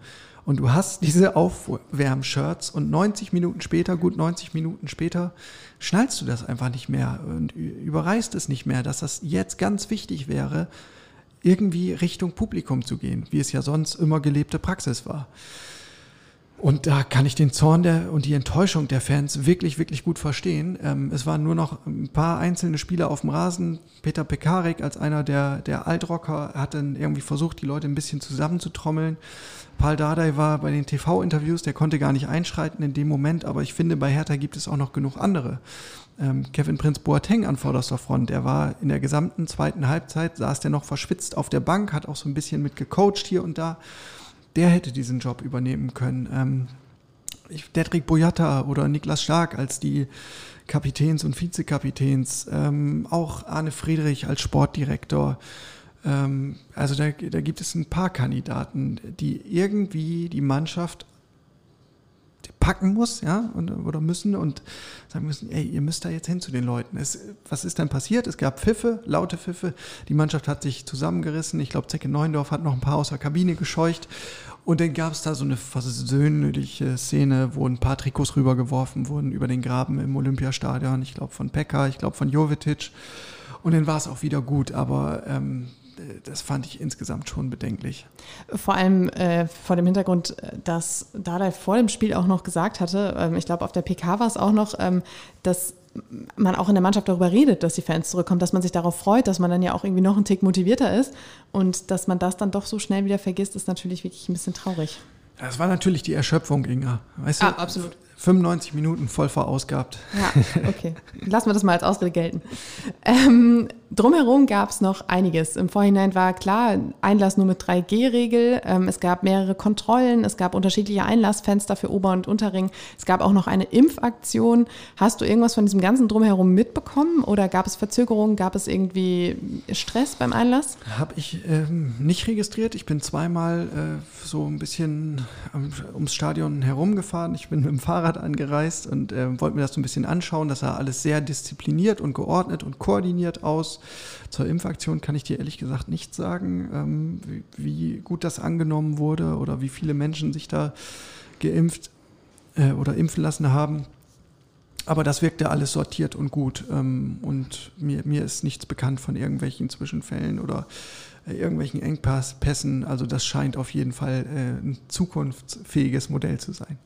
Und du hast diese Aufwärmshirts und 90 Minuten später, gut 90 Minuten später, schnallst du das einfach nicht mehr und überreißt es nicht mehr, dass das jetzt ganz wichtig wäre, irgendwie Richtung Publikum zu gehen, wie es ja sonst immer gelebte Praxis war. Und da kann ich den Zorn der, und die Enttäuschung der Fans wirklich, wirklich gut verstehen. Ähm, es waren nur noch ein paar einzelne Spieler auf dem Rasen. Peter Pekarik als einer der, der Altrocker hat dann irgendwie versucht, die Leute ein bisschen zusammenzutrommeln. Paul Dardai war bei den TV-Interviews, der konnte gar nicht einschreiten in dem Moment, aber ich finde, bei Hertha gibt es auch noch genug andere. Ähm, Kevin Prinz Boateng an vorderster Front, der war in der gesamten zweiten Halbzeit, saß der noch verschwitzt auf der Bank, hat auch so ein bisschen mit gecoacht hier und da der hätte diesen Job übernehmen können. Ähm, ich, Dedrick Boyata oder Niklas Stark als die Kapitäns und Vizekapitäns, ähm, auch Arne Friedrich als Sportdirektor. Ähm, also da, da gibt es ein paar Kandidaten, die irgendwie die Mannschaft packen muss, ja, und, oder müssen und sagen müssen, ey, ihr müsst da jetzt hin zu den Leuten. Es, was ist denn passiert? Es gab Pfiffe, laute Pfiffe. Die Mannschaft hat sich zusammengerissen. Ich glaube, Zecke Neundorf hat noch ein paar aus der Kabine gescheucht. Und dann gab es da so eine versöhnliche Szene, wo ein paar Trikots rübergeworfen wurden über den Graben im Olympiastadion. Ich glaube von Pekka, ich glaube von Jovetic. Und dann war es auch wieder gut. Aber ähm, das fand ich insgesamt schon bedenklich. Vor allem äh, vor dem Hintergrund, dass Dada vor dem Spiel auch noch gesagt hatte, ähm, ich glaube auf der PK war es auch noch, ähm, dass man auch in der Mannschaft darüber redet, dass die Fans zurückkommen, dass man sich darauf freut, dass man dann ja auch irgendwie noch einen Tick motivierter ist und dass man das dann doch so schnell wieder vergisst, ist natürlich wirklich ein bisschen traurig. Das war natürlich die Erschöpfung, Inga. Weißt du, ah, absolut. 95 Minuten voll verausgabt. Ja, okay. Lassen wir das mal als Ausrede gelten. Ähm, drumherum gab es noch einiges. Im Vorhinein war klar, Einlass nur mit 3G-Regel. Ähm, es gab mehrere Kontrollen. Es gab unterschiedliche Einlassfenster für Ober- und Unterring. Es gab auch noch eine Impfaktion. Hast du irgendwas von diesem ganzen Drumherum mitbekommen oder gab es Verzögerungen? Gab es irgendwie Stress beim Einlass? Habe ich ähm, nicht registriert. Ich bin zweimal äh, so ein bisschen ums Stadion herumgefahren. Ich bin mit dem Fahrrad Fahrrad angereist und äh, wollte mir das so ein bisschen anschauen. Das sah alles sehr diszipliniert und geordnet und koordiniert aus. Zur Impfaktion kann ich dir ehrlich gesagt nicht sagen, ähm, wie, wie, gut das angenommen wurde oder wie viele Menschen sich da geimpft äh, oder impfen lassen haben. Aber das wirkte alles sortiert und gut. Ähm, und mir, mir ist nichts bekannt von irgendwelchen Zwischenfällen oder äh, irgendwelchen Engpässen. Also das scheint auf jeden Fall äh, ein zukunftsfähiges Modell zu sein.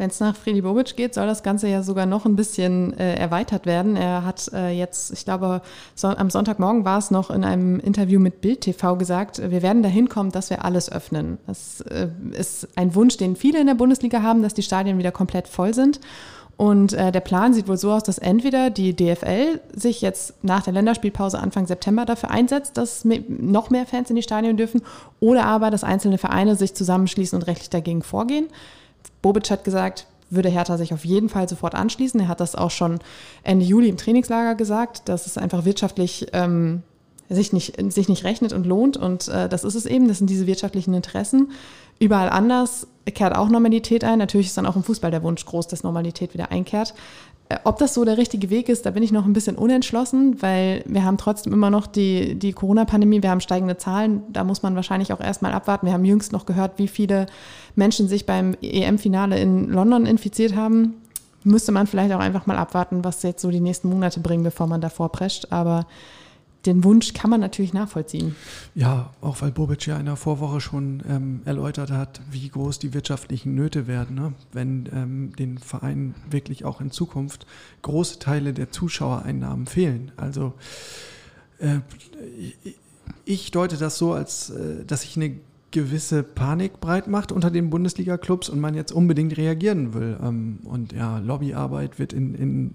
Wenn es nach Friedi Bobic geht, soll das Ganze ja sogar noch ein bisschen äh, erweitert werden. Er hat äh, jetzt, ich glaube, so, am Sonntagmorgen war es noch in einem Interview mit Bild TV gesagt, wir werden dahin kommen, dass wir alles öffnen. Das äh, ist ein Wunsch, den viele in der Bundesliga haben, dass die Stadien wieder komplett voll sind. Und äh, der Plan sieht wohl so aus, dass entweder die DFL sich jetzt nach der Länderspielpause Anfang September dafür einsetzt, dass noch mehr Fans in die Stadien dürfen, oder aber, dass einzelne Vereine sich zusammenschließen und rechtlich dagegen vorgehen. Bobic hat gesagt, würde Hertha sich auf jeden Fall sofort anschließen. Er hat das auch schon Ende Juli im Trainingslager gesagt, dass es einfach wirtschaftlich ähm, sich, nicht, sich nicht rechnet und lohnt. Und äh, das ist es eben, das sind diese wirtschaftlichen Interessen. Überall anders kehrt auch Normalität ein. Natürlich ist dann auch im Fußball der Wunsch groß, dass Normalität wieder einkehrt. Äh, ob das so der richtige Weg ist, da bin ich noch ein bisschen unentschlossen, weil wir haben trotzdem immer noch die, die Corona-Pandemie, wir haben steigende Zahlen, da muss man wahrscheinlich auch erstmal abwarten. Wir haben jüngst noch gehört, wie viele Menschen sich beim EM-Finale in London infiziert haben. Müsste man vielleicht auch einfach mal abwarten, was jetzt so die nächsten Monate bringen, bevor man davor prescht. Aber den Wunsch kann man natürlich nachvollziehen. Ja, auch weil Bobic ja in der Vorwoche schon ähm, erläutert hat, wie groß die wirtschaftlichen Nöte werden, ne? wenn ähm, den Vereinen wirklich auch in Zukunft große Teile der Zuschauereinnahmen fehlen. Also äh, ich deute das so, als äh, dass sich eine gewisse Panik breit macht unter den Bundesliga-Clubs und man jetzt unbedingt reagieren will. Ähm, und ja, Lobbyarbeit wird in, in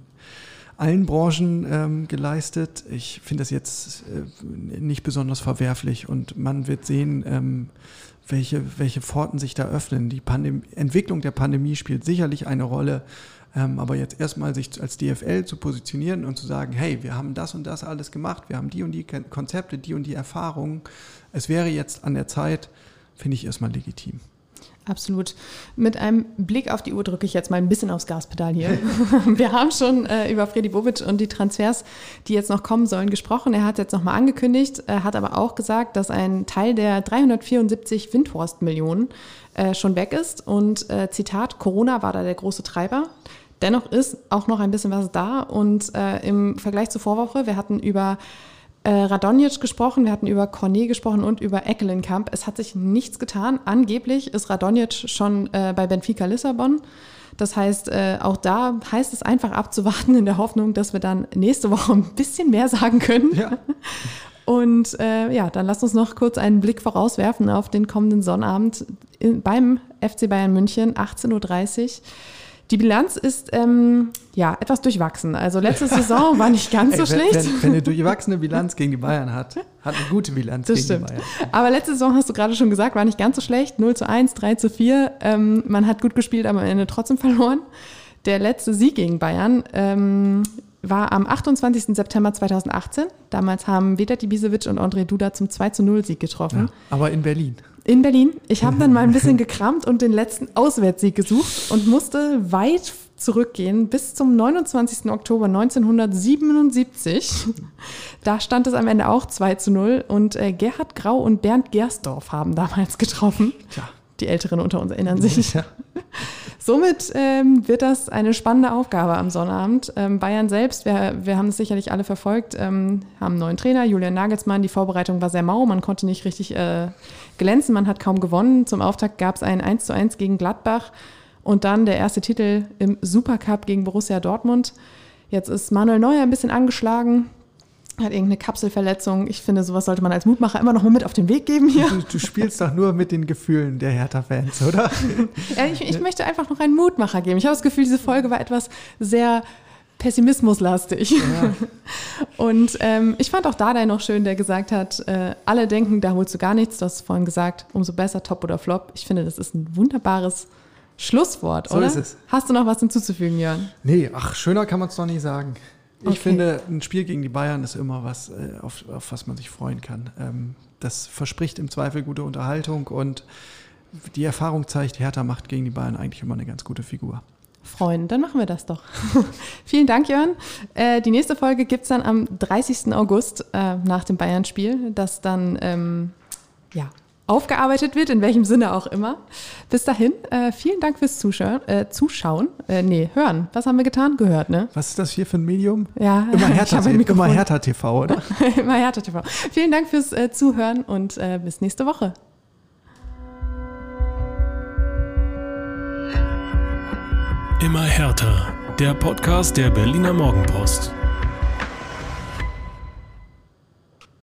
allen Branchen ähm, geleistet. Ich finde das jetzt äh, nicht besonders verwerflich und man wird sehen, ähm, welche, welche Pforten sich da öffnen. Die Pandem Entwicklung der Pandemie spielt sicherlich eine Rolle. Ähm, aber jetzt erstmal sich als DFL zu positionieren und zu sagen, hey, wir haben das und das alles gemacht, wir haben die und die Konzepte, die und die Erfahrungen. Es wäre jetzt an der Zeit, finde ich erstmal legitim. Absolut. Mit einem Blick auf die Uhr drücke ich jetzt mal ein bisschen aufs Gaspedal hier. Wir haben schon äh, über Freddy Bobic und die Transfers, die jetzt noch kommen sollen, gesprochen. Er hat jetzt nochmal angekündigt, er hat aber auch gesagt, dass ein Teil der 374 Windhorst-Millionen äh, schon weg ist. Und äh, Zitat, Corona war da der große Treiber. Dennoch ist auch noch ein bisschen was da. Und äh, im Vergleich zur Vorwoche, wir hatten über äh, Radonjic gesprochen, wir hatten über Cornet gesprochen und über Eckelenkamp. Es hat sich nichts getan. Angeblich ist Radonjic schon äh, bei Benfica Lissabon. Das heißt, äh, auch da heißt es einfach abzuwarten in der Hoffnung, dass wir dann nächste Woche ein bisschen mehr sagen können. Ja. Und äh, ja, dann lasst uns noch kurz einen Blick vorauswerfen auf den kommenden Sonnabend in, beim FC Bayern München, 18.30 Uhr. Die Bilanz ist ähm, ja etwas durchwachsen. Also letzte Saison war nicht ganz so schlecht. Wenn, wenn, eine durchwachsene Bilanz gegen die Bayern hat, hat eine gute Bilanz das gegen stimmt. die Bayern. Aber letzte Saison hast du gerade schon gesagt, war nicht ganz so schlecht. 0 zu 1, 3 zu 4. Ähm, man hat gut gespielt, aber am Ende trotzdem verloren. Der letzte Sieg gegen Bayern ähm, war am 28. September 2018. Damals haben Vedat Ibisevic und André Duda zum 2 zu 0 Sieg getroffen. Ja, aber in Berlin. In Berlin. Ich habe dann mal ein bisschen gekramt und den letzten Auswärtssieg gesucht und musste weit zurückgehen bis zum 29. Oktober 1977. Da stand es am Ende auch 2 zu 0 und äh, Gerhard Grau und Bernd Gersdorf haben damals getroffen. Tja. Die Älteren unter uns erinnern sich. Ja. Somit ähm, wird das eine spannende Aufgabe am Sonnabend. Ähm, Bayern selbst, wir, wir haben es sicherlich alle verfolgt, ähm, haben einen neuen Trainer, Julian Nagelsmann. Die Vorbereitung war sehr mau, man konnte nicht richtig äh, glänzen, man hat kaum gewonnen. Zum Auftakt gab es ein 1 zu 1 gegen Gladbach und dann der erste Titel im Supercup gegen Borussia Dortmund. Jetzt ist Manuel Neuer ein bisschen angeschlagen, hat irgendeine Kapselverletzung. Ich finde, sowas sollte man als Mutmacher immer noch mal mit auf den Weg geben hier. Du, du spielst doch nur mit den Gefühlen der Hertha-Fans, oder? ja, ich, ich, möchte einfach noch einen Mutmacher geben. Ich habe das Gefühl, diese Folge war etwas sehr pessimismuslastig. Ja. Und ähm, ich fand auch Dardai noch schön, der gesagt hat, äh, alle denken, da holst du gar nichts. Du hast vorhin gesagt, umso besser, top oder flop. Ich finde, das ist ein wunderbares Schlusswort, so oder? Ist es. Hast du noch was hinzuzufügen, Jörn? Nee, ach, schöner kann man es doch nicht sagen. Ich okay. finde, ein Spiel gegen die Bayern ist immer was, äh, auf, auf was man sich freuen kann. Ähm, das verspricht im Zweifel gute Unterhaltung und die Erfahrung zeigt, Hertha macht gegen die Bayern eigentlich immer eine ganz gute Figur. Freuen, dann machen wir das doch. Vielen Dank, Jörn. Äh, die nächste Folge gibt es dann am 30. August äh, nach dem Bayern-Spiel, das dann ähm, aufgearbeitet wird, in welchem Sinne auch immer. Bis dahin, äh, vielen Dank fürs Zuschauen. Äh, Zuschauen. Äh, nee, hören. Was haben wir getan? Gehört, ne? Was ist das hier für ein Medium? Ja, immer Hertha, immer Hertha TV, oder? immer Hertha TV. Vielen Dank fürs äh, Zuhören und äh, bis nächste Woche. Immer härter. Der Podcast der Berliner Morgenpost.